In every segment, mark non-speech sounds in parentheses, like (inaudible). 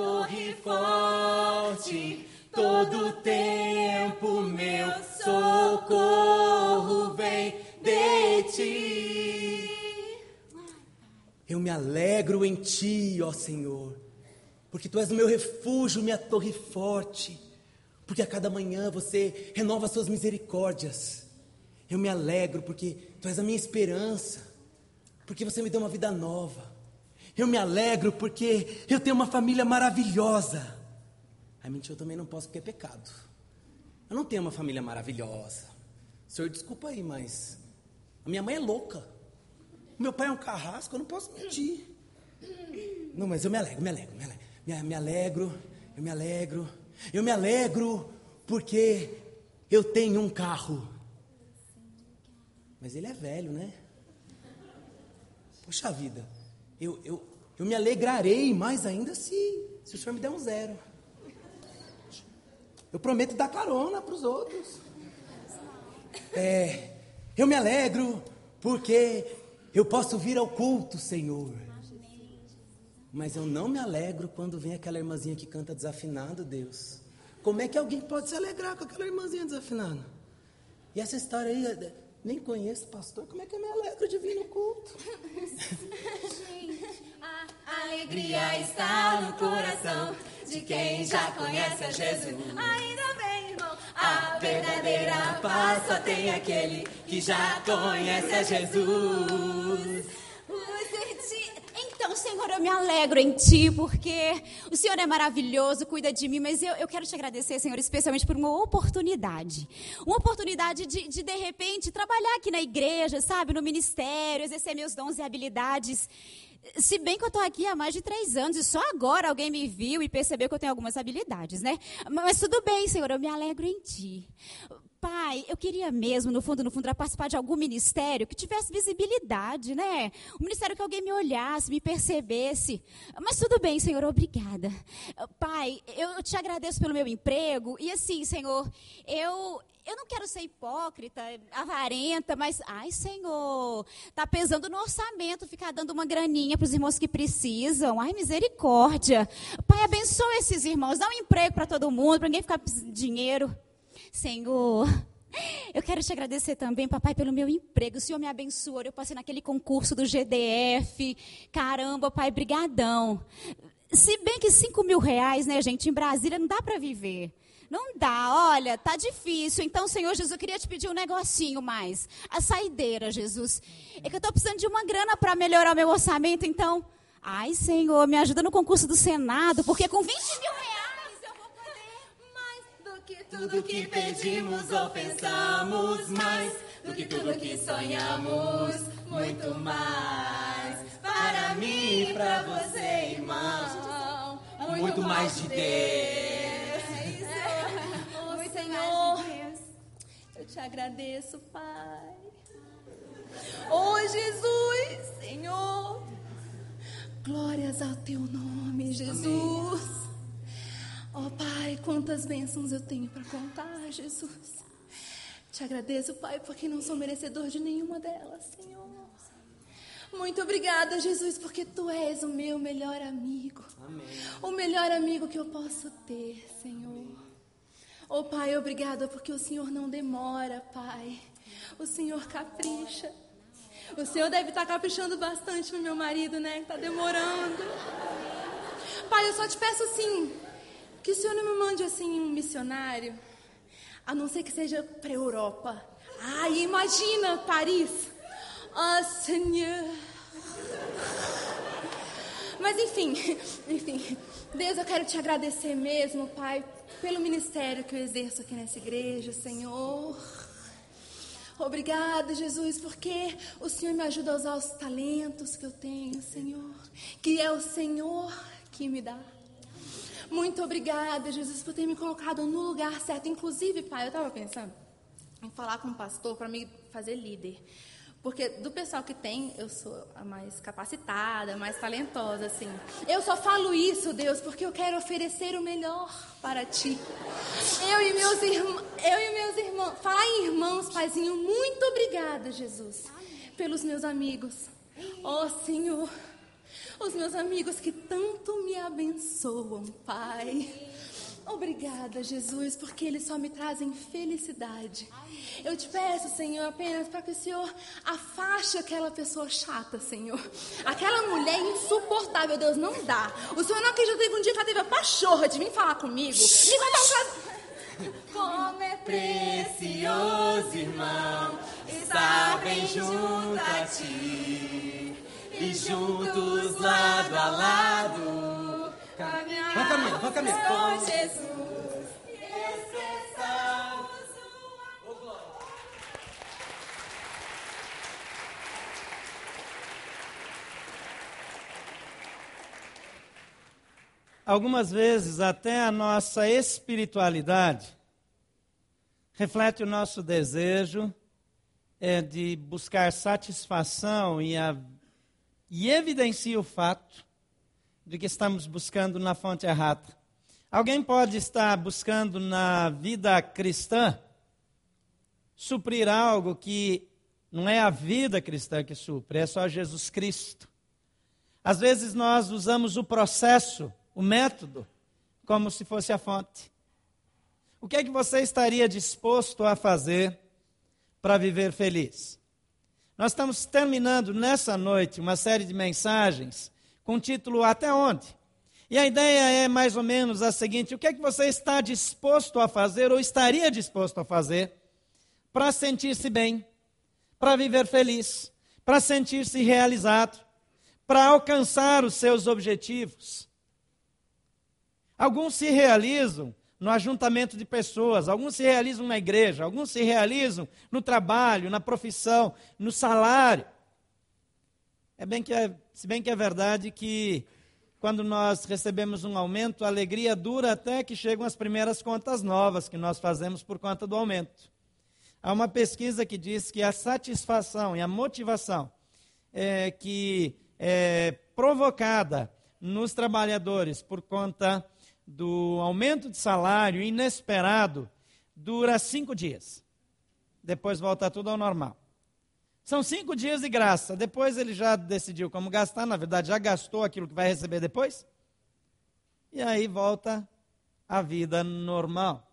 torre forte, todo tempo meu socorro vem de ti. Eu me alegro em ti, ó Senhor, porque tu és o meu refúgio, minha torre forte, porque a cada manhã você renova suas misericórdias. Eu me alegro porque tu és a minha esperança, porque você me deu uma vida nova. Eu me alegro porque eu tenho uma família maravilhosa. Ai, mentira, eu também não posso porque é pecado. Eu não tenho uma família maravilhosa. O senhor, desculpa aí, mas a minha mãe é louca. Meu pai é um carrasco, eu não posso mentir. Não, mas eu me alegro, me alegro, me alegro. Me, me alegro, eu me alegro. Eu me alegro porque eu tenho um carro. Mas ele é velho, né? Poxa vida, eu, eu, eu me alegrarei mais ainda se, se o senhor me der um zero. Eu prometo dar carona para os outros. É, eu me alegro porque eu posso vir ao culto, Senhor. Mas eu não me alegro quando vem aquela irmãzinha que canta desafinado, Deus. Como é que alguém pode se alegrar com aquela irmãzinha desafinada? E essa história aí, nem conheço pastor, como é que eu me alegro de vir no culto? (laughs) Alegria está no coração de quem já conhece a Jesus. Ainda bem, irmão, a verdadeira paz só tem aquele que já conhece a Jesus. Então, Senhor, eu me alegro em Ti, porque o Senhor é maravilhoso, cuida de mim, mas eu, eu quero te agradecer, Senhor, especialmente por uma oportunidade. Uma oportunidade de, de, de repente, trabalhar aqui na igreja, sabe, no ministério, exercer meus dons e habilidades. Se bem que eu estou aqui há mais de três anos e só agora alguém me viu e percebeu que eu tenho algumas habilidades, né? Mas tudo bem, Senhor, eu me alegro em Ti. Pai, eu queria mesmo, no fundo, no fundo, participar de algum ministério que tivesse visibilidade, né? Um ministério que alguém me olhasse, me percebesse. Mas tudo bem, Senhor, obrigada. Pai, eu te agradeço pelo meu emprego. E assim, Senhor, eu, eu não quero ser hipócrita, avarenta, mas, ai, Senhor, tá pesando no orçamento ficar dando uma graninha para os irmãos que precisam. Ai, misericórdia. Pai, abençoa esses irmãos, dá um emprego para todo mundo, para ninguém ficar dinheiro. Senhor, (laughs) eu quero te agradecer também, papai, pelo meu emprego. O Senhor me abençoou. Eu passei naquele concurso do GDF. Caramba, pai, brigadão. Se bem que 5 mil reais, né, gente, em Brasília não dá para viver. Não dá, olha, tá difícil. Então, Senhor Jesus, eu queria te pedir um negocinho mais. A saideira, Jesus. É que eu estou precisando de uma grana para melhorar o meu orçamento, então. Ai, Senhor, me ajuda no concurso do Senado, porque com 20 mil reais eu vou poder. Mais do que tudo que pedimos ou pensamos, mais do que tudo que sonhamos, muito mais. Para mim e para você, irmão, muito mais de Deus. te agradeço, Pai. Oh, Jesus, Senhor. Glórias ao teu nome, Jesus. Oh, Pai, quantas bênçãos eu tenho para contar, Jesus. Te agradeço, Pai, porque não sou merecedor de nenhuma delas, Senhor. Muito obrigada, Jesus, porque tu és o meu melhor amigo. Amém. O melhor amigo que eu posso ter, Senhor. Oh, Pai, obrigada porque o Senhor não demora, Pai. O Senhor capricha. O Senhor deve estar caprichando bastante no meu marido, né? Está demorando. Pai, eu só te peço assim, que o Senhor não me mande assim um missionário, a não ser que seja para a Europa. Ai, imagina Paris. Ah, oh, Senhor. Mas enfim, enfim. Deus, eu quero te agradecer mesmo, Pai, pelo ministério que eu exerço aqui nessa igreja, Senhor. Obrigada, Jesus, porque o Senhor me ajuda a usar os talentos que eu tenho, Senhor, que é o Senhor que me dá. Muito obrigada, Jesus, por ter me colocado no lugar certo. Inclusive, pai, eu estava pensando em falar com o pastor para me fazer líder. Porque do pessoal que tem, eu sou a mais capacitada, a mais talentosa, assim. Eu só falo isso, Deus, porque eu quero oferecer o melhor para ti. Eu e meus irmãos, eu e meus irmãos, falar em irmãos, Paizinho, muito obrigada, Jesus, pelos meus amigos. Oh, Senhor, Os meus amigos que tanto me abençoam, Pai. Obrigada, Jesus, porque eles só me trazem felicidade. Eu te peço, Senhor, apenas para que o Senhor afaste aquela pessoa chata, Senhor. Aquela mulher insuportável, Deus, não dá. O Senhor não acredita teve um dia que ela teve a pachorra de vir falar comigo. Me vai dar um. Como é precioso, irmão, estar bem junto a ti e juntos lado a lado caminhar. Com Jesus. Algumas vezes, até a nossa espiritualidade reflete o nosso desejo é, de buscar satisfação e, a, e evidencia o fato de que estamos buscando na fonte errada. Alguém pode estar buscando na vida cristã suprir algo que não é a vida cristã que supre, é só Jesus Cristo. Às vezes nós usamos o processo, o método, como se fosse a fonte. O que é que você estaria disposto a fazer para viver feliz? Nós estamos terminando nessa noite uma série de mensagens com o título Até onde? E a ideia é mais ou menos a seguinte: o que é que você está disposto a fazer ou estaria disposto a fazer para sentir-se bem, para viver feliz, para sentir-se realizado, para alcançar os seus objetivos? Alguns se realizam no ajuntamento de pessoas, alguns se realizam na igreja, alguns se realizam no trabalho, na profissão, no salário. É bem que é, se bem que é verdade que quando nós recebemos um aumento, a alegria dura até que chegam as primeiras contas novas que nós fazemos por conta do aumento. Há uma pesquisa que diz que a satisfação e a motivação é, que é provocada nos trabalhadores por conta do aumento de salário inesperado dura cinco dias. Depois volta tudo ao normal. São cinco dias de graça. Depois ele já decidiu como gastar, na verdade, já gastou aquilo que vai receber depois. E aí volta a vida normal.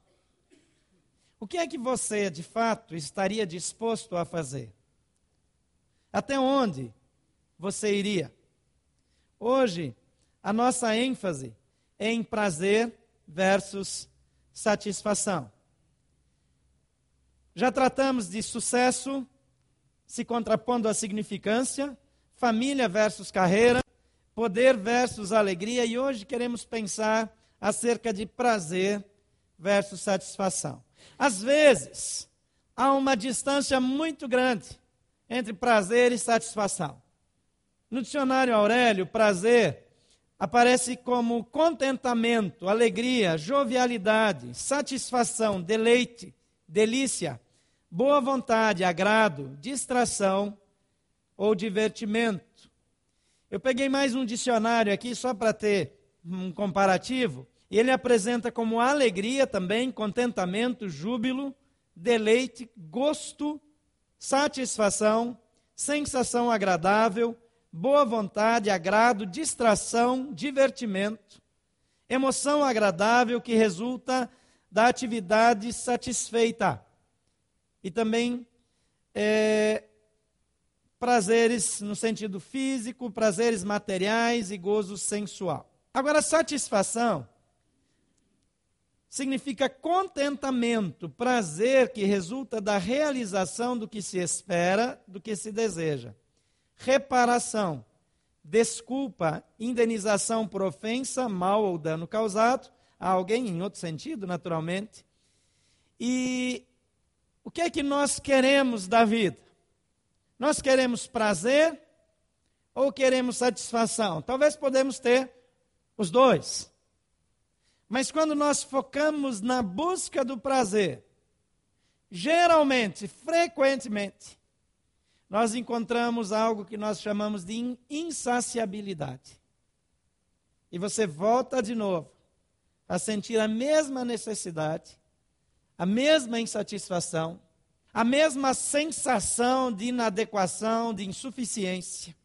O que é que você, de fato, estaria disposto a fazer? Até onde você iria? Hoje, a nossa ênfase em prazer versus satisfação. Já tratamos de sucesso se contrapondo à significância, família versus carreira, poder versus alegria, e hoje queremos pensar acerca de prazer versus satisfação. Às vezes, há uma distância muito grande entre prazer e satisfação. No dicionário Aurélio, prazer aparece como contentamento, alegria, jovialidade, satisfação, deleite, delícia, boa vontade, agrado, distração ou divertimento. Eu peguei mais um dicionário aqui só para ter um comparativo, ele apresenta como alegria também, contentamento, júbilo, deleite, gosto, satisfação, sensação agradável, boa vontade, agrado, distração, divertimento, emoção agradável que resulta da atividade satisfeita. E também é, prazeres no sentido físico, prazeres materiais e gozo sensual. Agora, satisfação significa contentamento, prazer que resulta da realização do que se espera, do que se deseja reparação, desculpa, indenização por ofensa, mal ou dano causado a alguém, em outro sentido, naturalmente. E o que é que nós queremos da vida? Nós queremos prazer ou queremos satisfação? Talvez podemos ter os dois. Mas quando nós focamos na busca do prazer, geralmente, frequentemente, nós encontramos algo que nós chamamos de insaciabilidade. E você volta de novo a sentir a mesma necessidade, a mesma insatisfação, a mesma sensação de inadequação, de insuficiência.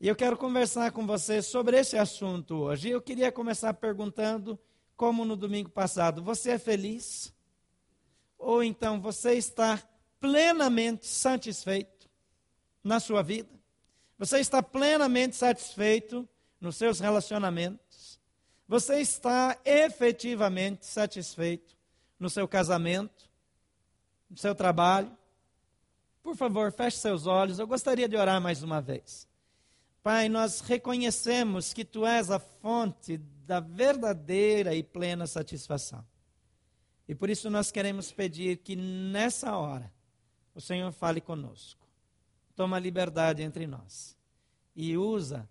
E eu quero conversar com você sobre esse assunto hoje. Eu queria começar perguntando, como no domingo passado, você é feliz? Ou então você está plenamente satisfeito na sua vida? Você está plenamente satisfeito nos seus relacionamentos? Você está efetivamente satisfeito no seu casamento, no seu trabalho? Por favor, feche seus olhos. Eu gostaria de orar mais uma vez. Pai, nós reconhecemos que tu és a fonte da verdadeira e plena satisfação. E por isso nós queremos pedir que nessa hora o Senhor fale conosco. Toma liberdade entre nós e usa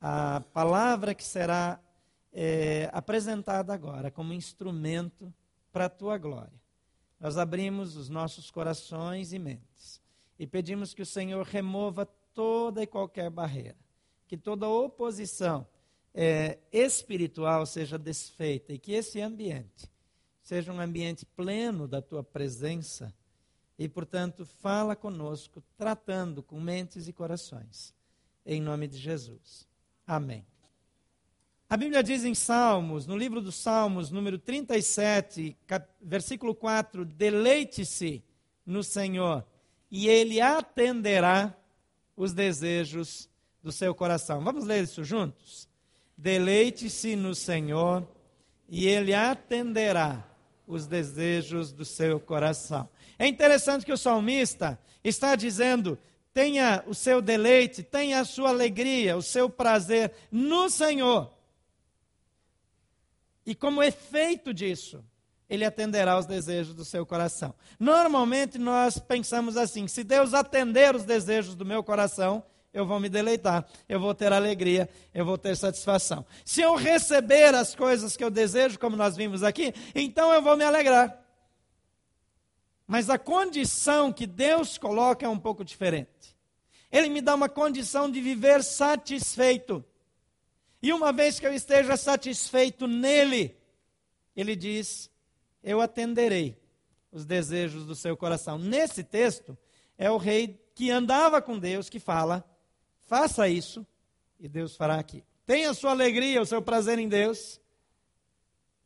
a palavra que será é, apresentada agora como instrumento para a tua glória. Nós abrimos os nossos corações e mentes e pedimos que o Senhor remova toda e qualquer barreira, que toda oposição é, espiritual seja desfeita e que esse ambiente seja um ambiente pleno da tua presença e, portanto, fala conosco, tratando com mentes e corações. Em nome de Jesus. Amém. A Bíblia diz em Salmos, no livro dos Salmos, número 37, versículo 4: Deleite-se no Senhor, e Ele atenderá os desejos do seu coração. Vamos ler isso juntos? Deleite-se no Senhor e Ele atenderá os desejos do seu coração. É interessante que o salmista está dizendo: tenha o seu deleite, tenha a sua alegria, o seu prazer no Senhor. E como efeito disso, ele atenderá os desejos do seu coração. Normalmente nós pensamos assim: se Deus atender os desejos do meu coração, eu vou me deleitar, eu vou ter alegria, eu vou ter satisfação. Se eu receber as coisas que eu desejo, como nós vimos aqui, então eu vou me alegrar. Mas a condição que Deus coloca é um pouco diferente. Ele me dá uma condição de viver satisfeito. E uma vez que eu esteja satisfeito nele, ele diz: eu atenderei os desejos do seu coração. Nesse texto, é o rei que andava com Deus que fala: faça isso e Deus fará aqui. Tenha sua alegria, o seu prazer em Deus,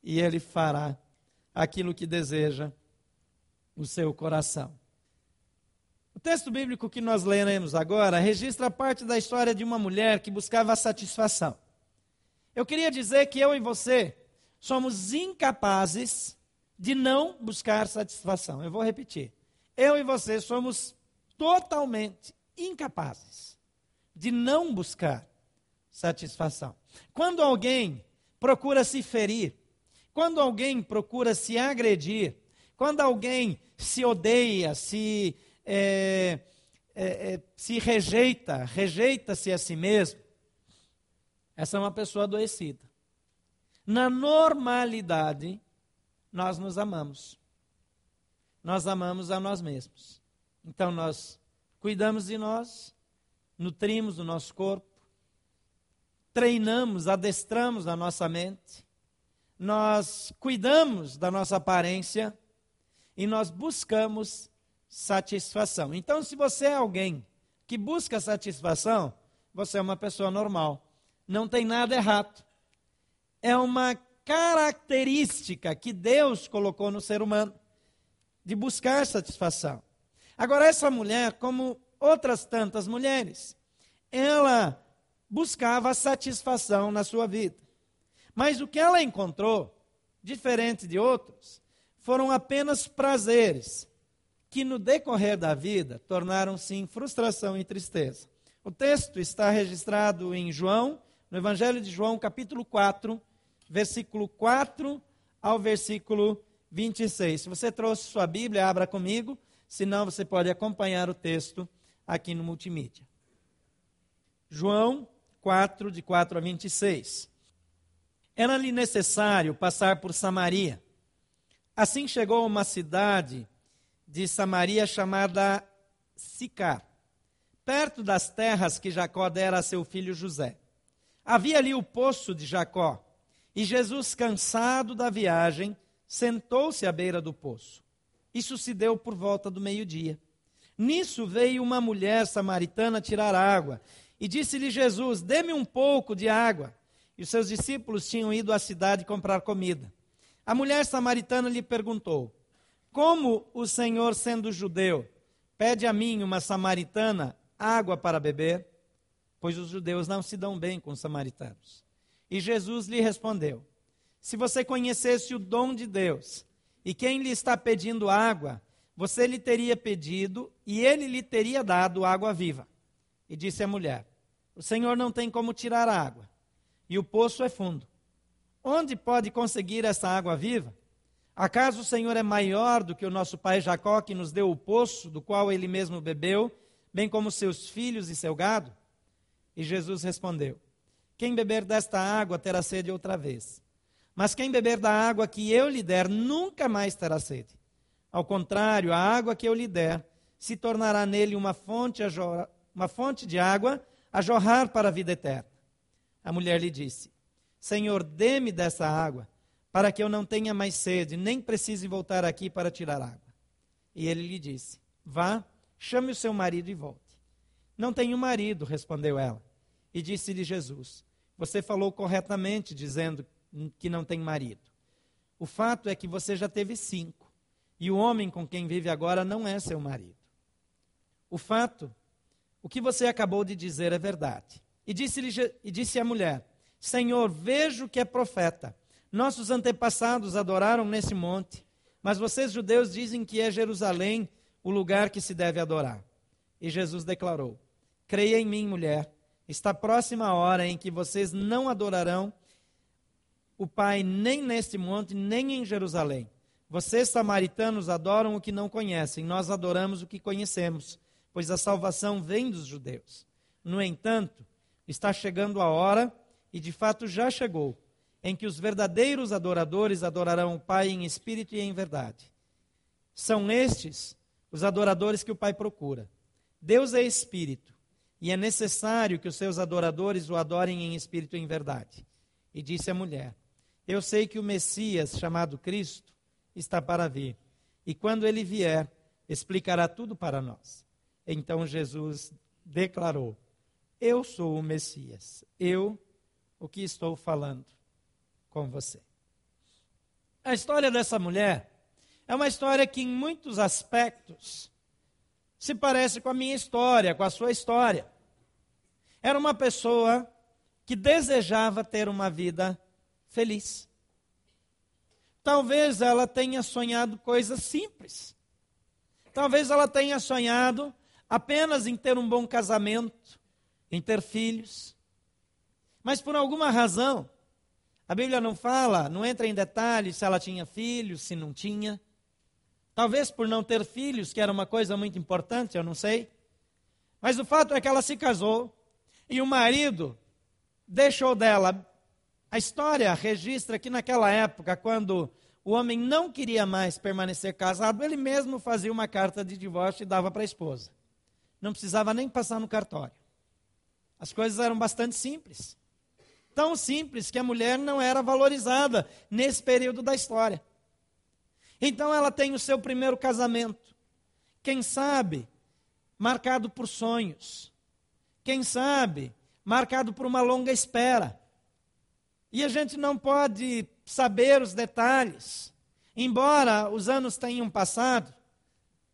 e ele fará aquilo que deseja o seu coração. O texto bíblico que nós leremos agora registra parte da história de uma mulher que buscava satisfação. Eu queria dizer que eu e você somos incapazes de não buscar satisfação. Eu vou repetir. Eu e você somos totalmente incapazes de não buscar satisfação. Quando alguém procura se ferir, quando alguém procura se agredir, quando alguém se odeia, se, é, é, é, se rejeita, rejeita-se a si mesmo, essa é uma pessoa adoecida. Na normalidade, nós nos amamos. Nós amamos a nós mesmos. Então nós cuidamos de nós, nutrimos o nosso corpo, treinamos, adestramos a nossa mente, nós cuidamos da nossa aparência e nós buscamos satisfação. Então, se você é alguém que busca satisfação, você é uma pessoa normal. Não tem nada errado. É uma característica que Deus colocou no ser humano de buscar satisfação. Agora, essa mulher, como outras tantas mulheres, ela buscava satisfação na sua vida. Mas o que ela encontrou, diferente de outros, foram apenas prazeres que no decorrer da vida tornaram-se em frustração e tristeza. O texto está registrado em João, no Evangelho de João, capítulo 4, versículo 4 ao versículo 26. Se você trouxe sua Bíblia, abra comigo, senão você pode acompanhar o texto aqui no multimídia. João 4, de 4 a 26. Era-lhe necessário passar por Samaria. Assim chegou a uma cidade de Samaria chamada Sicar, perto das terras que Jacó dera a seu filho José. Havia ali o poço de Jacó. E Jesus, cansado da viagem, sentou-se à beira do poço. Isso se deu por volta do meio-dia. Nisso veio uma mulher samaritana tirar água. E disse-lhe Jesus: Dê-me um pouco de água. E os seus discípulos tinham ido à cidade comprar comida. A mulher samaritana lhe perguntou: Como o Senhor, sendo judeu, pede a mim, uma samaritana, água para beber? Pois os judeus não se dão bem com os samaritanos. E Jesus lhe respondeu: Se você conhecesse o dom de Deus e quem lhe está pedindo água, você lhe teria pedido e ele lhe teria dado água viva. E disse a mulher: o Senhor não tem como tirar a água, e o poço é fundo. Onde pode conseguir essa água viva? Acaso o Senhor é maior do que o nosso pai Jacó, que nos deu o poço, do qual ele mesmo bebeu, bem como seus filhos e seu gado? E Jesus respondeu: Quem beber desta água terá sede outra vez. Mas quem beber da água que eu lhe der nunca mais terá sede. Ao contrário, a água que eu lhe der se tornará nele uma fonte, uma fonte de água a jorrar para a vida eterna. A mulher lhe disse: Senhor, dê-me dessa água, para que eu não tenha mais sede, nem precise voltar aqui para tirar água. E ele lhe disse: Vá, chame o seu marido e volte. Não tenho marido, respondeu ela. E disse-lhe Jesus: Você falou corretamente, dizendo que não tem marido. O fato é que você já teve cinco, e o homem com quem vive agora não é seu marido. O fato o que você acabou de dizer é verdade. E disse, e disse a mulher: Senhor, vejo que é profeta. Nossos antepassados adoraram nesse monte, mas vocês judeus dizem que é Jerusalém o lugar que se deve adorar. E Jesus declarou: Creia em mim, mulher. Está próxima a hora em que vocês não adorarão o Pai nem neste monte, nem em Jerusalém. Vocês, samaritanos, adoram o que não conhecem, nós adoramos o que conhecemos pois a salvação vem dos judeus. No entanto, está chegando a hora, e de fato já chegou, em que os verdadeiros adoradores adorarão o Pai em espírito e em verdade. São estes os adoradores que o Pai procura. Deus é espírito, e é necessário que os seus adoradores o adorem em espírito e em verdade. E disse a mulher: Eu sei que o Messias, chamado Cristo, está para vir, e quando ele vier, explicará tudo para nós. Então Jesus declarou: Eu sou o Messias, eu o que estou falando com você. A história dessa mulher é uma história que, em muitos aspectos, se parece com a minha história, com a sua história. Era uma pessoa que desejava ter uma vida feliz. Talvez ela tenha sonhado coisas simples. Talvez ela tenha sonhado apenas em ter um bom casamento, em ter filhos. Mas por alguma razão, a Bíblia não fala, não entra em detalhes se ela tinha filhos, se não tinha. Talvez por não ter filhos, que era uma coisa muito importante, eu não sei. Mas o fato é que ela se casou e o marido deixou dela. A história registra que naquela época, quando o homem não queria mais permanecer casado, ele mesmo fazia uma carta de divórcio e dava para a esposa não precisava nem passar no cartório. As coisas eram bastante simples. Tão simples que a mulher não era valorizada nesse período da história. Então ela tem o seu primeiro casamento. Quem sabe, marcado por sonhos. Quem sabe, marcado por uma longa espera. E a gente não pode saber os detalhes. Embora os anos tenham passado,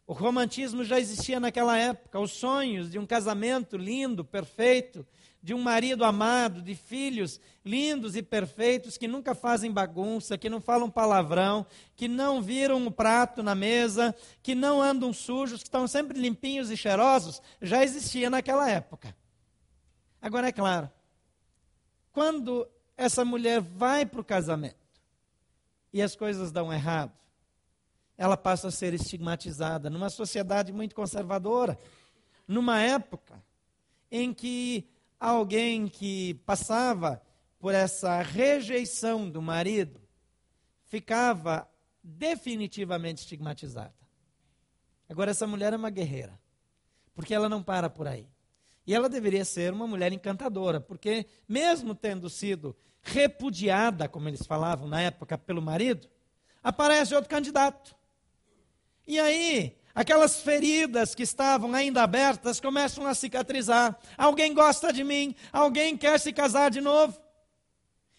o romantismo já existia naquela época, os sonhos de um casamento lindo, perfeito, de um marido amado, de filhos lindos e perfeitos que nunca fazem bagunça, que não falam palavrão, que não viram o prato na mesa, que não andam sujos, que estão sempre limpinhos e cheirosos, já existia naquela época. Agora é claro, quando essa mulher vai para o casamento e as coisas dão errado, ela passa a ser estigmatizada numa sociedade muito conservadora, numa época em que alguém que passava por essa rejeição do marido ficava definitivamente estigmatizada. Agora, essa mulher é uma guerreira, porque ela não para por aí. E ela deveria ser uma mulher encantadora, porque, mesmo tendo sido repudiada, como eles falavam na época, pelo marido, aparece outro candidato. E aí, Aquelas feridas que estavam ainda abertas começam a cicatrizar. Alguém gosta de mim, alguém quer se casar de novo.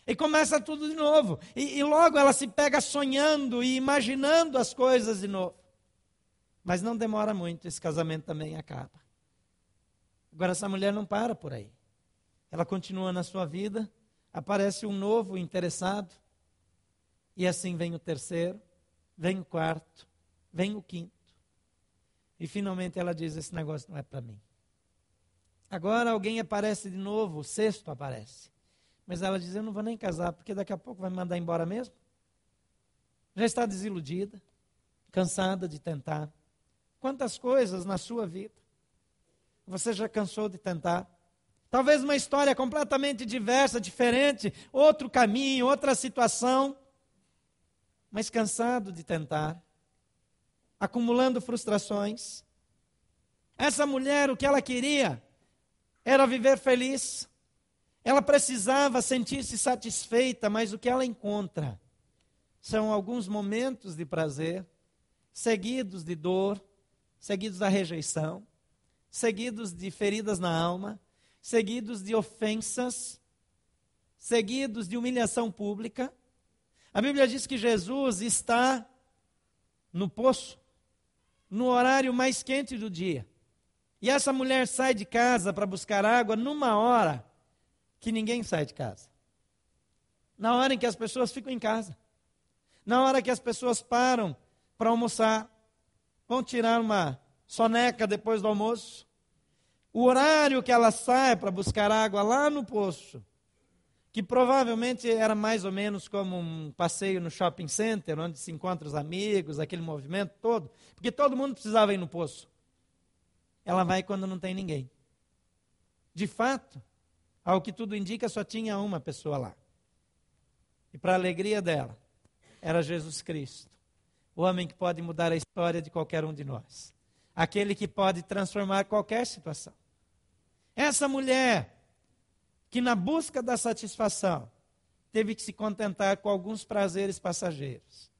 E começa tudo de novo. E, e logo ela se pega sonhando e imaginando as coisas de novo. Mas não demora muito, esse casamento também acaba. Agora, essa mulher não para por aí. Ela continua na sua vida, aparece um novo interessado, e assim vem o terceiro, vem o quarto, vem o quinto. E finalmente ela diz: Esse negócio não é para mim. Agora alguém aparece de novo, o sexto aparece. Mas ela diz: Eu não vou nem casar, porque daqui a pouco vai me mandar embora mesmo. Já está desiludida, cansada de tentar. Quantas coisas na sua vida você já cansou de tentar? Talvez uma história completamente diversa, diferente, outro caminho, outra situação, mas cansado de tentar, acumulando frustrações. Essa mulher, o que ela queria era viver feliz. Ela precisava sentir-se satisfeita, mas o que ela encontra são alguns momentos de prazer, seguidos de dor, seguidos da rejeição, seguidos de feridas na alma, seguidos de ofensas, seguidos de humilhação pública. A Bíblia diz que Jesus está no poço, no horário mais quente do dia. E essa mulher sai de casa para buscar água numa hora que ninguém sai de casa. Na hora em que as pessoas ficam em casa. Na hora que as pessoas param para almoçar. Vão tirar uma soneca depois do almoço. O horário que ela sai para buscar água lá no poço, que provavelmente era mais ou menos como um passeio no shopping center, onde se encontram os amigos, aquele movimento todo, porque todo mundo precisava ir no poço. Ela vai quando não tem ninguém. De fato, ao que tudo indica, só tinha uma pessoa lá. E para a alegria dela, era Jesus Cristo, o homem que pode mudar a história de qualquer um de nós aquele que pode transformar qualquer situação. Essa mulher, que na busca da satisfação, teve que se contentar com alguns prazeres passageiros,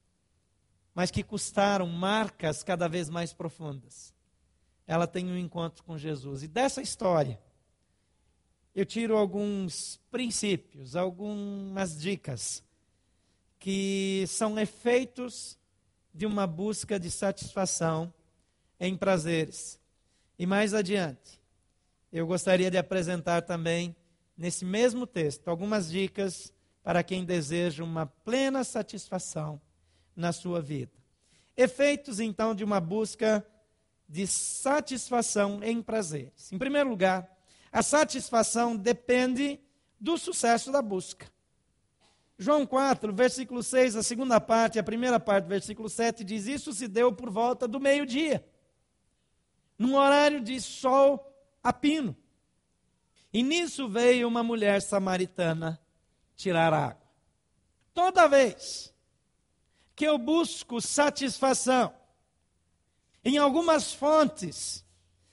mas que custaram marcas cada vez mais profundas. Ela tem um encontro com Jesus. E dessa história, eu tiro alguns princípios, algumas dicas, que são efeitos de uma busca de satisfação em prazeres. E mais adiante, eu gostaria de apresentar também, nesse mesmo texto, algumas dicas para quem deseja uma plena satisfação na sua vida. Efeitos, então, de uma busca de satisfação em prazeres. Em primeiro lugar, a satisfação depende do sucesso da busca. João 4, versículo 6, a segunda parte, a primeira parte, versículo 7, diz: Isso se deu por volta do meio-dia num horário de sol a pino. E nisso veio uma mulher samaritana tirar água. Toda vez que eu busco satisfação em algumas fontes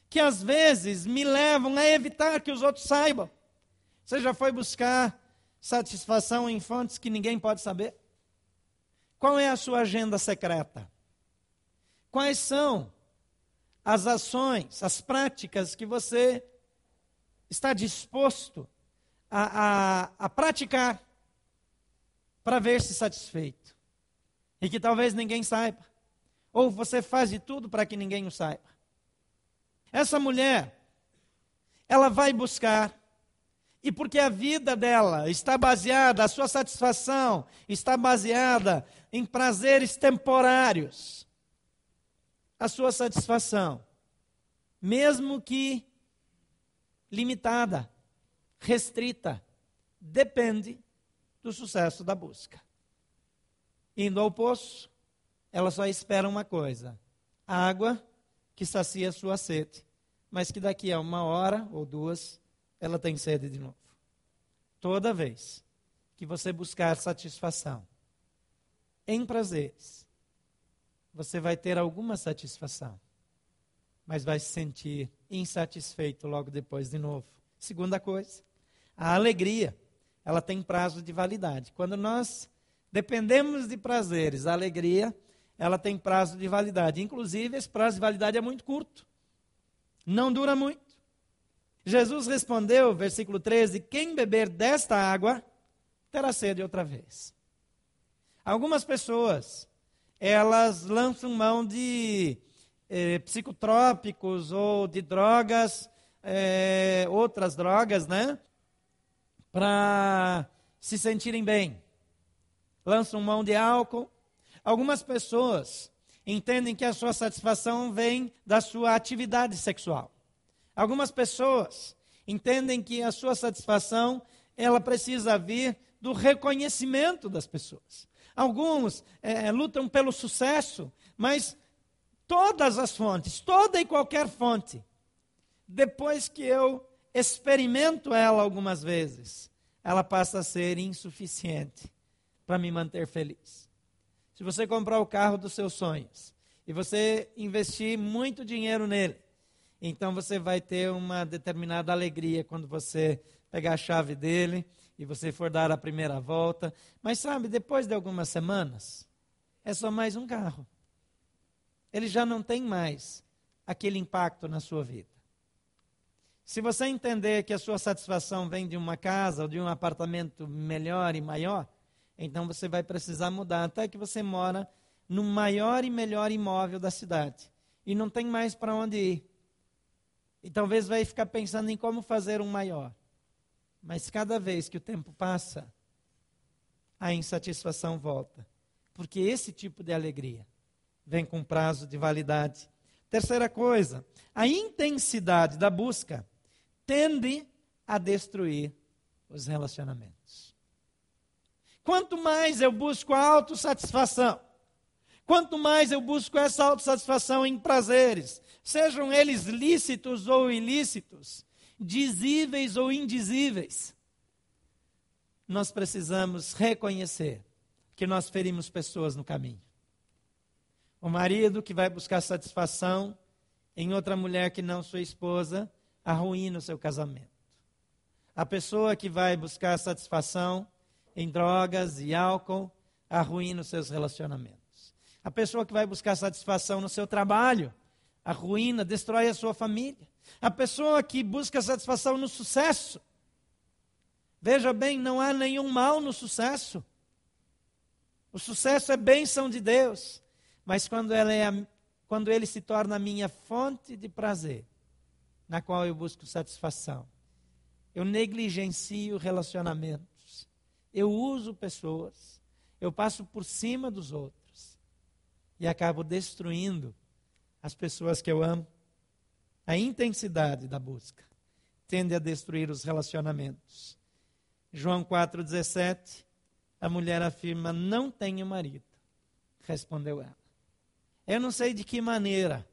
que às vezes me levam a evitar que os outros saibam. Você já foi buscar satisfação em fontes que ninguém pode saber? Qual é a sua agenda secreta? Quais são as ações, as práticas que você está disposto a, a, a praticar para ver-se satisfeito. E que talvez ninguém saiba. Ou você faz de tudo para que ninguém o saiba. Essa mulher, ela vai buscar, e porque a vida dela está baseada, a sua satisfação está baseada em prazeres temporários, a sua satisfação, mesmo que limitada, restrita, depende do sucesso da busca. Indo ao poço, ela só espera uma coisa: água que sacia sua sede, mas que daqui a uma hora ou duas ela tem sede de novo. Toda vez que você buscar satisfação em prazeres, você vai ter alguma satisfação, mas vai se sentir insatisfeito logo depois de novo. Segunda coisa, a alegria, ela tem prazo de validade. Quando nós dependemos de prazeres, a alegria, ela tem prazo de validade. Inclusive, esse prazo de validade é muito curto. Não dura muito. Jesus respondeu, versículo 13: Quem beber desta água terá sede outra vez. Algumas pessoas, elas lançam mão de eh, psicotrópicos ou de drogas, eh, outras drogas, né? Para se sentirem bem. Lançam mão de álcool. Algumas pessoas entendem que a sua satisfação vem da sua atividade sexual. Algumas pessoas entendem que a sua satisfação ela precisa vir do reconhecimento das pessoas. Alguns é, lutam pelo sucesso, mas todas as fontes, toda e qualquer fonte, depois que eu experimento ela algumas vezes, ela passa a ser insuficiente para me manter feliz. Se você comprar o carro dos seus sonhos e você investir muito dinheiro nele, então você vai ter uma determinada alegria quando você pegar a chave dele e você for dar a primeira volta. Mas sabe, depois de algumas semanas, é só mais um carro. Ele já não tem mais aquele impacto na sua vida. Se você entender que a sua satisfação vem de uma casa ou de um apartamento melhor e maior, então você vai precisar mudar até que você mora no maior e melhor imóvel da cidade e não tem mais para onde ir. E talvez vai ficar pensando em como fazer um maior. Mas cada vez que o tempo passa, a insatisfação volta. Porque esse tipo de alegria vem com prazo de validade. Terceira coisa, a intensidade da busca tende a destruir os relacionamentos. Quanto mais eu busco a autossatisfação, quanto mais eu busco essa autossatisfação em prazeres, sejam eles lícitos ou ilícitos, dizíveis ou indizíveis, nós precisamos reconhecer que nós ferimos pessoas no caminho. O marido que vai buscar satisfação em outra mulher que não sua esposa, arruína o seu casamento. A pessoa que vai buscar satisfação em drogas e álcool, arruína os seus relacionamentos. A pessoa que vai buscar satisfação no seu trabalho, arruína, destrói a sua família. A pessoa que busca satisfação no sucesso, veja bem, não há nenhum mal no sucesso. O sucesso é bênção de Deus, mas quando, ela é a, quando ele se torna a minha fonte de prazer, na qual eu busco satisfação, eu negligencio relacionamentos, eu uso pessoas, eu passo por cima dos outros e acabo destruindo as pessoas que eu amo a intensidade da busca tende a destruir os relacionamentos. João 4,17, a mulher afirma: Não tenho marido. Respondeu ela. Eu não sei de que maneira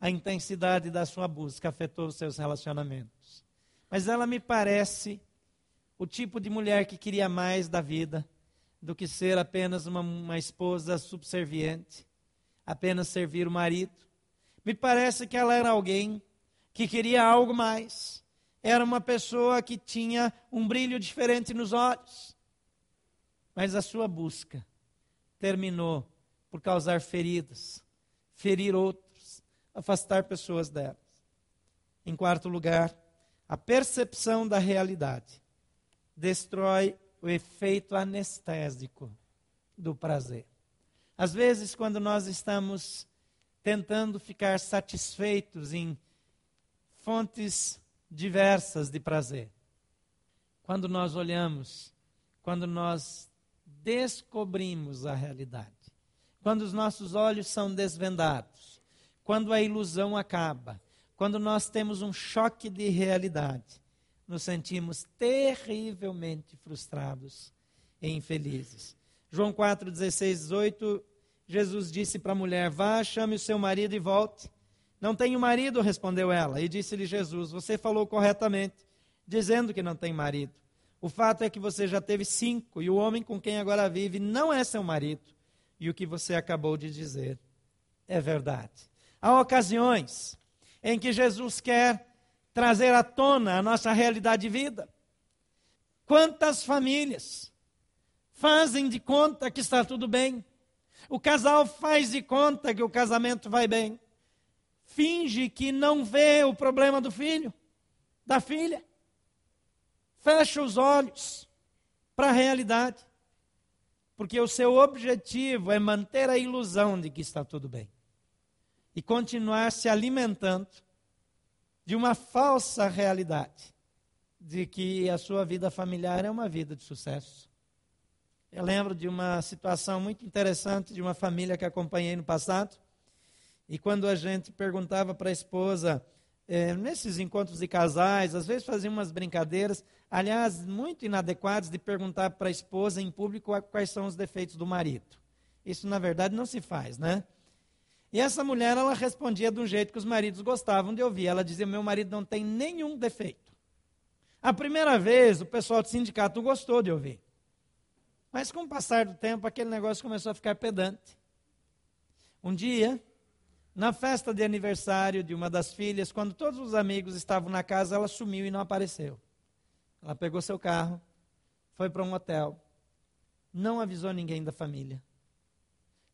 a intensidade da sua busca afetou os seus relacionamentos, mas ela me parece o tipo de mulher que queria mais da vida do que ser apenas uma, uma esposa subserviente, apenas servir o marido. Me parece que ela era alguém que queria algo mais. Era uma pessoa que tinha um brilho diferente nos olhos. Mas a sua busca terminou por causar feridas, ferir outros, afastar pessoas delas. Em quarto lugar, a percepção da realidade destrói o efeito anestésico do prazer. Às vezes, quando nós estamos tentando ficar satisfeitos em fontes diversas de prazer. Quando nós olhamos, quando nós descobrimos a realidade, quando os nossos olhos são desvendados, quando a ilusão acaba, quando nós temos um choque de realidade, nos sentimos terrivelmente frustrados e infelizes. João 4, 16, 18, Jesus disse para a mulher: Vá, chame o seu marido e volte. Não tenho marido, respondeu ela. E disse-lhe Jesus: Você falou corretamente, dizendo que não tem marido. O fato é que você já teve cinco, e o homem com quem agora vive não é seu marido. E o que você acabou de dizer é verdade. Há ocasiões em que Jesus quer trazer à tona a nossa realidade de vida. Quantas famílias fazem de conta que está tudo bem, O casal faz de conta que o casamento vai bem. Finge que não vê o problema do filho, da filha. Fecha os olhos para a realidade. Porque o seu objetivo é manter a ilusão de que está tudo bem. E continuar se alimentando de uma falsa realidade de que a sua vida familiar é uma vida de sucesso. Eu lembro de uma situação muito interessante de uma família que acompanhei no passado. E quando a gente perguntava para a esposa, é, nesses encontros de casais, às vezes fazia umas brincadeiras, aliás, muito inadequadas, de perguntar para a esposa em público quais são os defeitos do marido. Isso, na verdade, não se faz, né? E essa mulher, ela respondia de um jeito que os maridos gostavam de ouvir. Ela dizia: Meu marido não tem nenhum defeito. A primeira vez, o pessoal do sindicato gostou de ouvir. Mas com o passar do tempo, aquele negócio começou a ficar pedante. Um dia, na festa de aniversário de uma das filhas, quando todos os amigos estavam na casa, ela sumiu e não apareceu. Ela pegou seu carro, foi para um hotel, não avisou ninguém da família,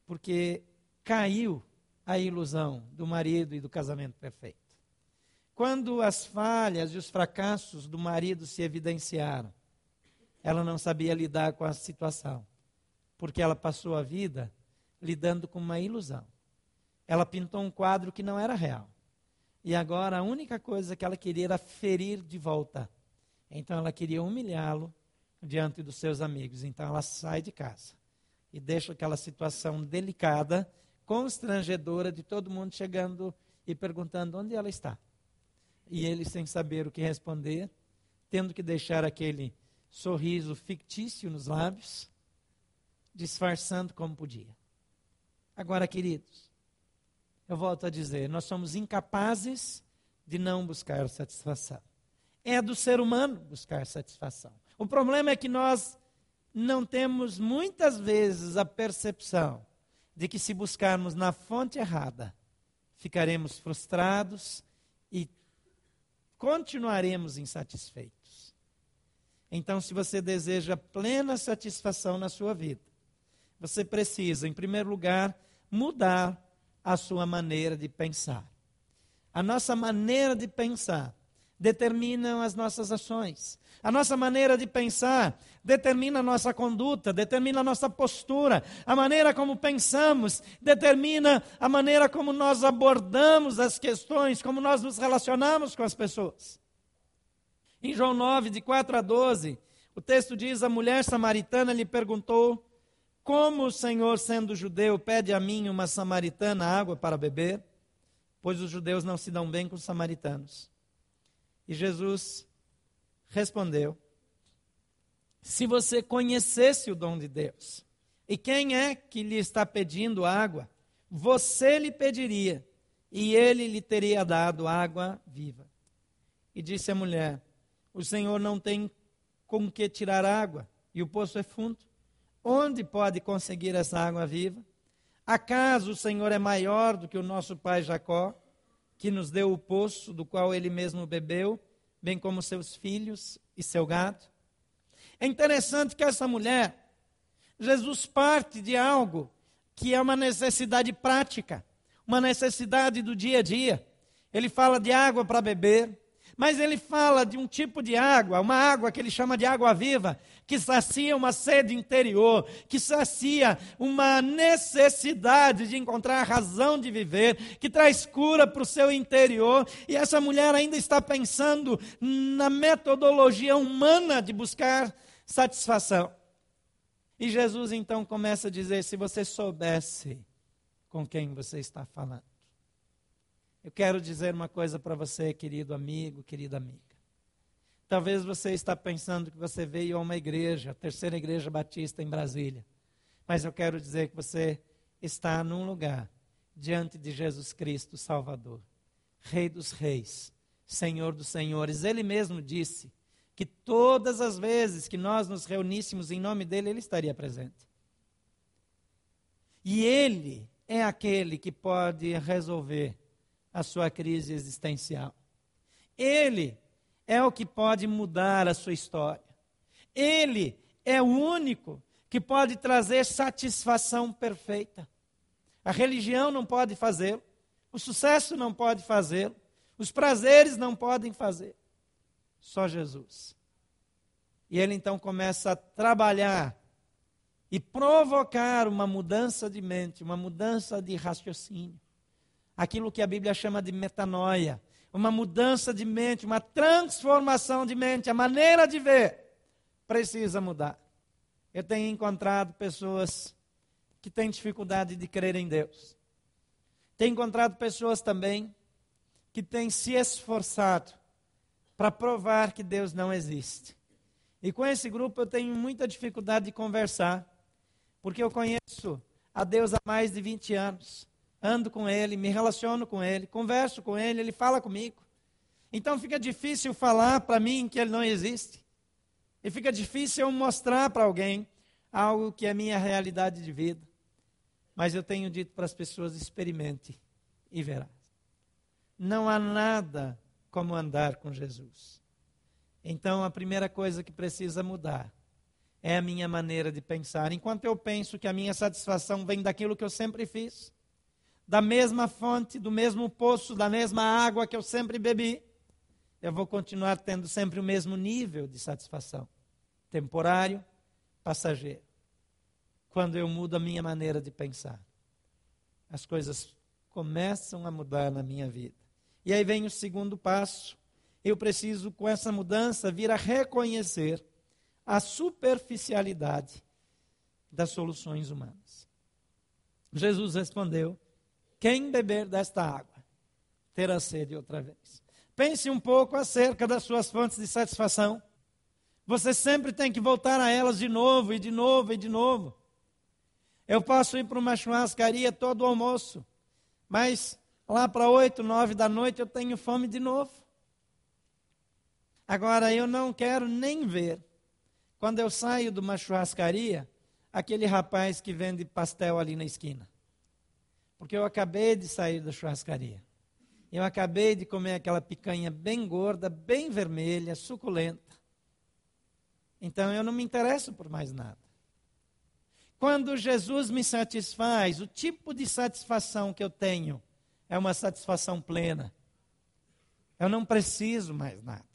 porque caiu a ilusão do marido e do casamento perfeito. Quando as falhas e os fracassos do marido se evidenciaram, ela não sabia lidar com a situação, porque ela passou a vida lidando com uma ilusão. Ela pintou um quadro que não era real. E agora a única coisa que ela queria era ferir de volta. Então ela queria humilhá-lo diante dos seus amigos. Então ela sai de casa e deixa aquela situação delicada, constrangedora de todo mundo chegando e perguntando onde ela está. E ele sem saber o que responder, tendo que deixar aquele sorriso fictício nos lábios, disfarçando como podia. Agora, queridos, eu volto a dizer, nós somos incapazes de não buscar satisfação. É do ser humano buscar satisfação. O problema é que nós não temos muitas vezes a percepção de que se buscarmos na fonte errada, ficaremos frustrados e continuaremos insatisfeitos. Então, se você deseja plena satisfação na sua vida, você precisa, em primeiro lugar, mudar a sua maneira de pensar. A nossa maneira de pensar determina as nossas ações. A nossa maneira de pensar determina a nossa conduta, determina a nossa postura. A maneira como pensamos determina a maneira como nós abordamos as questões, como nós nos relacionamos com as pessoas. Em João 9, de 4 a 12, o texto diz: A mulher samaritana lhe perguntou: Como o Senhor, sendo judeu, pede a mim, uma samaritana, água para beber? Pois os judeus não se dão bem com os samaritanos. E Jesus respondeu: Se você conhecesse o dom de Deus, e quem é que lhe está pedindo água, você lhe pediria, e ele lhe teria dado água viva. E disse a mulher: o Senhor não tem com que tirar água e o poço é fundo. Onde pode conseguir essa água viva? Acaso o Senhor é maior do que o nosso pai Jacó, que nos deu o poço do qual ele mesmo bebeu, bem como seus filhos e seu gado? É interessante que essa mulher, Jesus parte de algo que é uma necessidade prática, uma necessidade do dia a dia. Ele fala de água para beber, mas ele fala de um tipo de água, uma água que ele chama de água viva, que sacia uma sede interior, que sacia uma necessidade de encontrar a razão de viver, que traz cura para o seu interior. E essa mulher ainda está pensando na metodologia humana de buscar satisfação. E Jesus então começa a dizer: se você soubesse com quem você está falando. Eu quero dizer uma coisa para você, querido amigo, querida amiga. Talvez você está pensando que você veio a uma igreja, a terceira igreja batista em Brasília. Mas eu quero dizer que você está num lugar diante de Jesus Cristo, Salvador, Rei dos Reis, Senhor dos Senhores. Ele mesmo disse que todas as vezes que nós nos reuníssemos em nome dele, ele estaria presente. E ele é aquele que pode resolver a sua crise existencial. Ele é o que pode mudar a sua história. Ele é o único que pode trazer satisfação perfeita. A religião não pode fazê-lo, o sucesso não pode fazê-lo, os prazeres não podem fazer. Só Jesus. E ele então começa a trabalhar e provocar uma mudança de mente, uma mudança de raciocínio. Aquilo que a Bíblia chama de metanoia, uma mudança de mente, uma transformação de mente, a maneira de ver precisa mudar. Eu tenho encontrado pessoas que têm dificuldade de crer em Deus. Tenho encontrado pessoas também que têm se esforçado para provar que Deus não existe. E com esse grupo eu tenho muita dificuldade de conversar, porque eu conheço a Deus há mais de 20 anos ando com ele, me relaciono com ele, converso com ele, ele fala comigo. Então fica difícil falar para mim que ele não existe. E fica difícil eu mostrar para alguém algo que é minha realidade de vida. Mas eu tenho dito para as pessoas: experimente e verás. Não há nada como andar com Jesus. Então a primeira coisa que precisa mudar é a minha maneira de pensar. Enquanto eu penso que a minha satisfação vem daquilo que eu sempre fiz, da mesma fonte, do mesmo poço, da mesma água que eu sempre bebi, eu vou continuar tendo sempre o mesmo nível de satisfação. Temporário, passageiro. Quando eu mudo a minha maneira de pensar, as coisas começam a mudar na minha vida. E aí vem o segundo passo. Eu preciso, com essa mudança, vir a reconhecer a superficialidade das soluções humanas. Jesus respondeu: quem beber desta água terá sede outra vez. Pense um pouco acerca das suas fontes de satisfação. Você sempre tem que voltar a elas de novo e de novo e de novo. Eu posso ir para uma churrascaria todo o almoço, mas lá para oito, nove da noite eu tenho fome de novo. Agora eu não quero nem ver quando eu saio de uma churrascaria aquele rapaz que vende pastel ali na esquina porque eu acabei de sair da churrascaria. Eu acabei de comer aquela picanha bem gorda, bem vermelha, suculenta. Então eu não me interesso por mais nada. Quando Jesus me satisfaz, o tipo de satisfação que eu tenho é uma satisfação plena. Eu não preciso mais nada.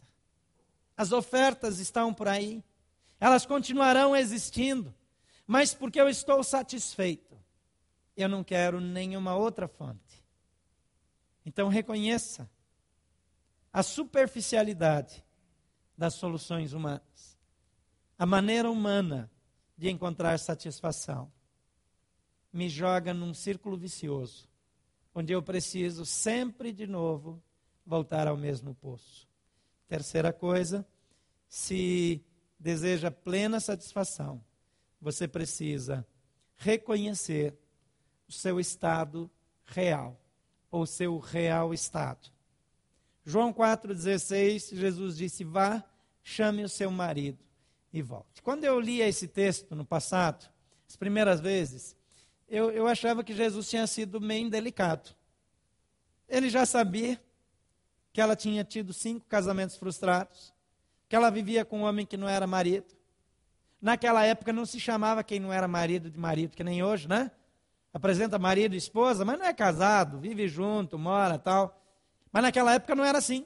As ofertas estão por aí, elas continuarão existindo, mas porque eu estou satisfeito eu não quero nenhuma outra fonte. Então reconheça a superficialidade das soluções humanas, a maneira humana de encontrar satisfação. Me joga num círculo vicioso, onde eu preciso sempre de novo voltar ao mesmo poço. Terceira coisa, se deseja plena satisfação, você precisa reconhecer o seu estado real, ou seu real estado. João 4,16, Jesus disse: Vá, chame o seu marido e volte. Quando eu lia esse texto no passado, as primeiras vezes, eu, eu achava que Jesus tinha sido meio indelicado. Ele já sabia que ela tinha tido cinco casamentos frustrados, que ela vivia com um homem que não era marido. Naquela época não se chamava quem não era marido de marido, que nem hoje, né? Apresenta marido e esposa, mas não é casado, vive junto, mora tal. Mas naquela época não era assim.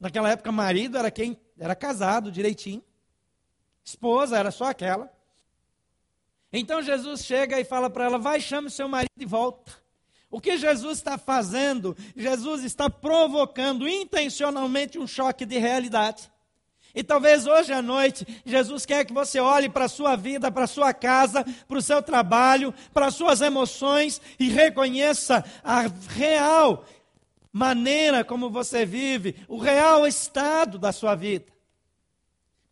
Naquela época, marido era quem era casado direitinho, esposa era só aquela. Então Jesus chega e fala para ela: vai, chame o seu marido e volta. O que Jesus está fazendo? Jesus está provocando intencionalmente um choque de realidade. E talvez hoje à noite, Jesus quer que você olhe para a sua vida, para a sua casa, para o seu trabalho, para as suas emoções e reconheça a real maneira como você vive, o real estado da sua vida.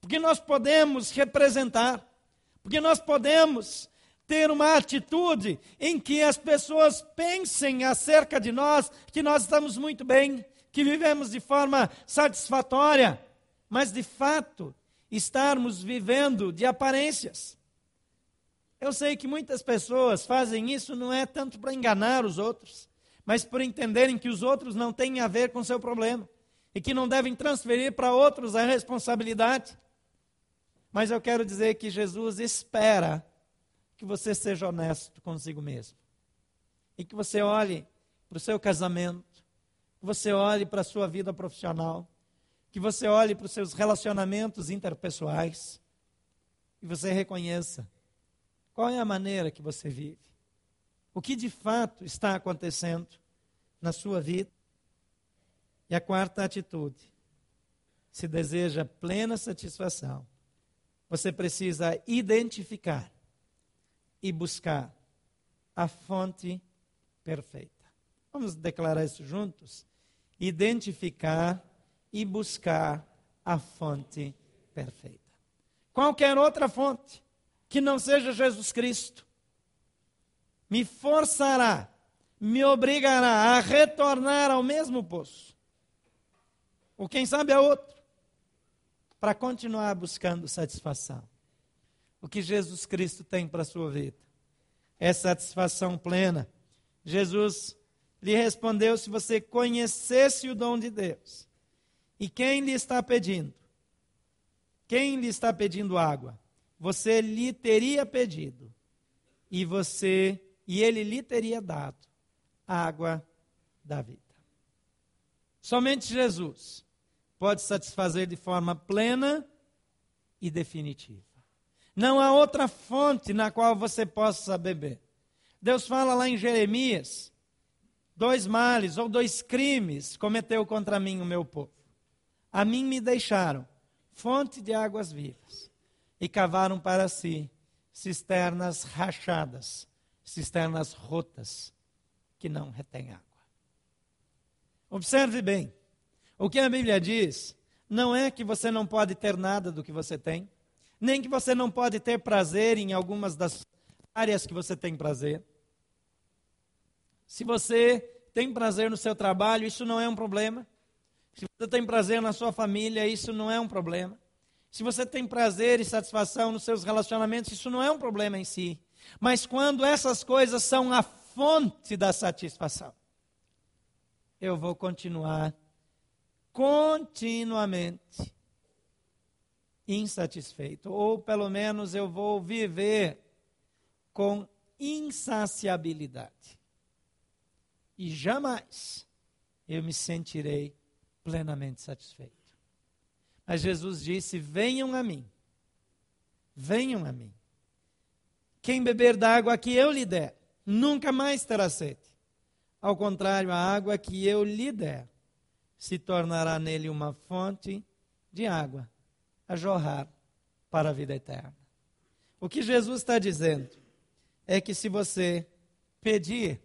Porque nós podemos representar, porque nós podemos ter uma atitude em que as pessoas pensem acerca de nós que nós estamos muito bem, que vivemos de forma satisfatória mas de fato estarmos vivendo de aparências. Eu sei que muitas pessoas fazem isso não é tanto para enganar os outros, mas por entenderem que os outros não têm a ver com seu problema e que não devem transferir para outros a responsabilidade. Mas eu quero dizer que Jesus espera que você seja honesto consigo mesmo. E que você olhe para o seu casamento, que você olhe para a sua vida profissional, que você olhe para os seus relacionamentos interpessoais e você reconheça qual é a maneira que você vive. O que de fato está acontecendo na sua vida. E a quarta atitude, se deseja plena satisfação, você precisa identificar e buscar a fonte perfeita. Vamos declarar isso juntos? Identificar e buscar a fonte perfeita. Qualquer outra fonte que não seja Jesus Cristo me forçará, me obrigará a retornar ao mesmo poço. Ou quem sabe a outro, para continuar buscando satisfação. O que Jesus Cristo tem para a sua vida é satisfação plena. Jesus lhe respondeu: se você conhecesse o dom de Deus, e quem lhe está pedindo? Quem lhe está pedindo água? Você lhe teria pedido, e você e ele lhe teria dado água da vida. Somente Jesus pode satisfazer de forma plena e definitiva. Não há outra fonte na qual você possa beber. Deus fala lá em Jeremias: dois males ou dois crimes cometeu contra mim o meu povo. A mim me deixaram fonte de águas vivas e cavaram para si cisternas rachadas, cisternas rotas que não retêm água. Observe bem, o que a Bíblia diz não é que você não pode ter nada do que você tem, nem que você não pode ter prazer em algumas das áreas que você tem prazer. Se você tem prazer no seu trabalho, isso não é um problema. Se você tem prazer na sua família, isso não é um problema. Se você tem prazer e satisfação nos seus relacionamentos, isso não é um problema em si. Mas quando essas coisas são a fonte da satisfação, eu vou continuar continuamente insatisfeito, ou pelo menos eu vou viver com insaciabilidade. E jamais eu me sentirei plenamente satisfeito. Mas Jesus disse: Venham a mim, venham a mim. Quem beber da água que eu lhe der, nunca mais terá sede. Ao contrário, a água que eu lhe der se tornará nele uma fonte de água a jorrar para a vida eterna. O que Jesus está dizendo é que se você pedir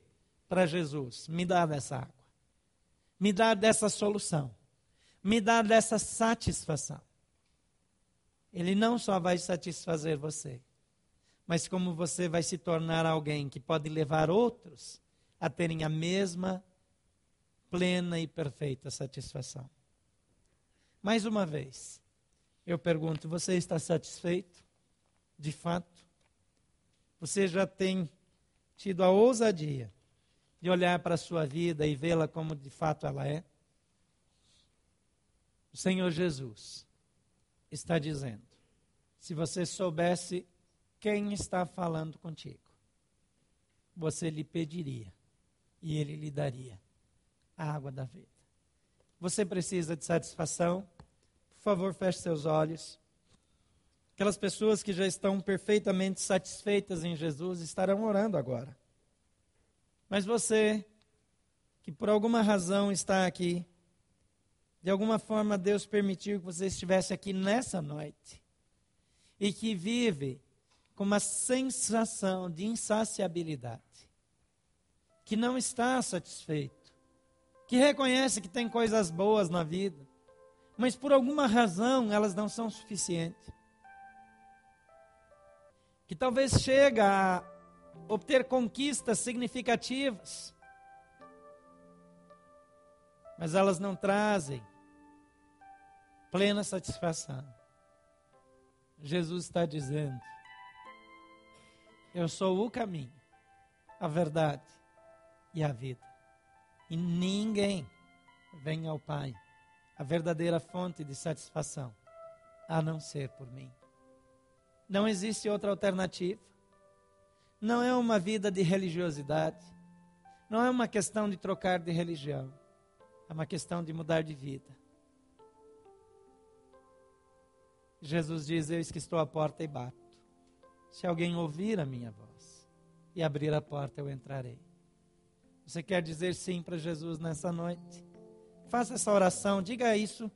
para Jesus, me dá dessa água, me dá dessa solução, me dá dessa satisfação. Ele não só vai satisfazer você, mas como você vai se tornar alguém que pode levar outros a terem a mesma plena e perfeita satisfação. Mais uma vez, eu pergunto: você está satisfeito? De fato? Você já tem tido a ousadia de olhar para a sua vida e vê-la como de fato ela é? O Senhor Jesus está dizendo: se você soubesse quem está falando contigo, você lhe pediria e ele lhe daria a água da vida. Você precisa de satisfação? favor, feche seus olhos. Aquelas pessoas que já estão perfeitamente satisfeitas em Jesus estarão orando agora. Mas você, que por alguma razão está aqui, de alguma forma Deus permitiu que você estivesse aqui nessa noite, e que vive com uma sensação de insaciabilidade, que não está satisfeito, que reconhece que tem coisas boas na vida, mas por alguma razão elas não são suficientes. Que talvez chega a obter conquistas significativas, mas elas não trazem plena satisfação. Jesus está dizendo: Eu sou o caminho, a verdade e a vida. E ninguém vem ao Pai a verdadeira fonte de satisfação, a não ser por mim. Não existe outra alternativa. Não é uma vida de religiosidade. Não é uma questão de trocar de religião. É uma questão de mudar de vida. Jesus diz: Eis que estou à porta e bato. Se alguém ouvir a minha voz e abrir a porta, eu entrarei. Você quer dizer sim para Jesus nessa noite? Faça essa oração, diga isso.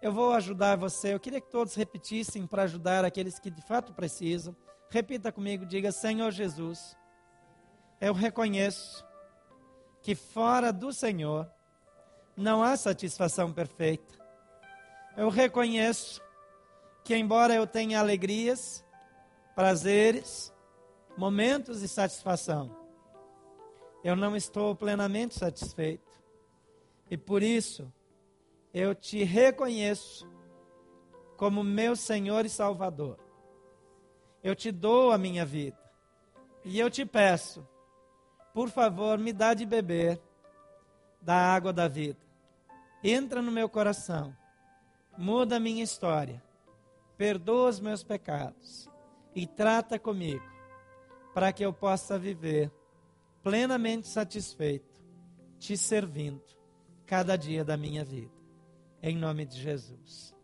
Eu vou ajudar você. Eu queria que todos repetissem para ajudar aqueles que de fato precisam. Repita comigo, diga: Senhor Jesus, eu reconheço que fora do Senhor não há satisfação perfeita. Eu reconheço que, embora eu tenha alegrias, prazeres, momentos de satisfação, eu não estou plenamente satisfeito. E por isso, eu te reconheço como meu Senhor e Salvador. Eu te dou a minha vida. E eu te peço, por favor, me dá de beber da água da vida. Entra no meu coração, muda a minha história perdoa os meus pecados e trata comigo, para que eu possa viver plenamente satisfeito, te servindo cada dia da minha vida. Em nome de Jesus.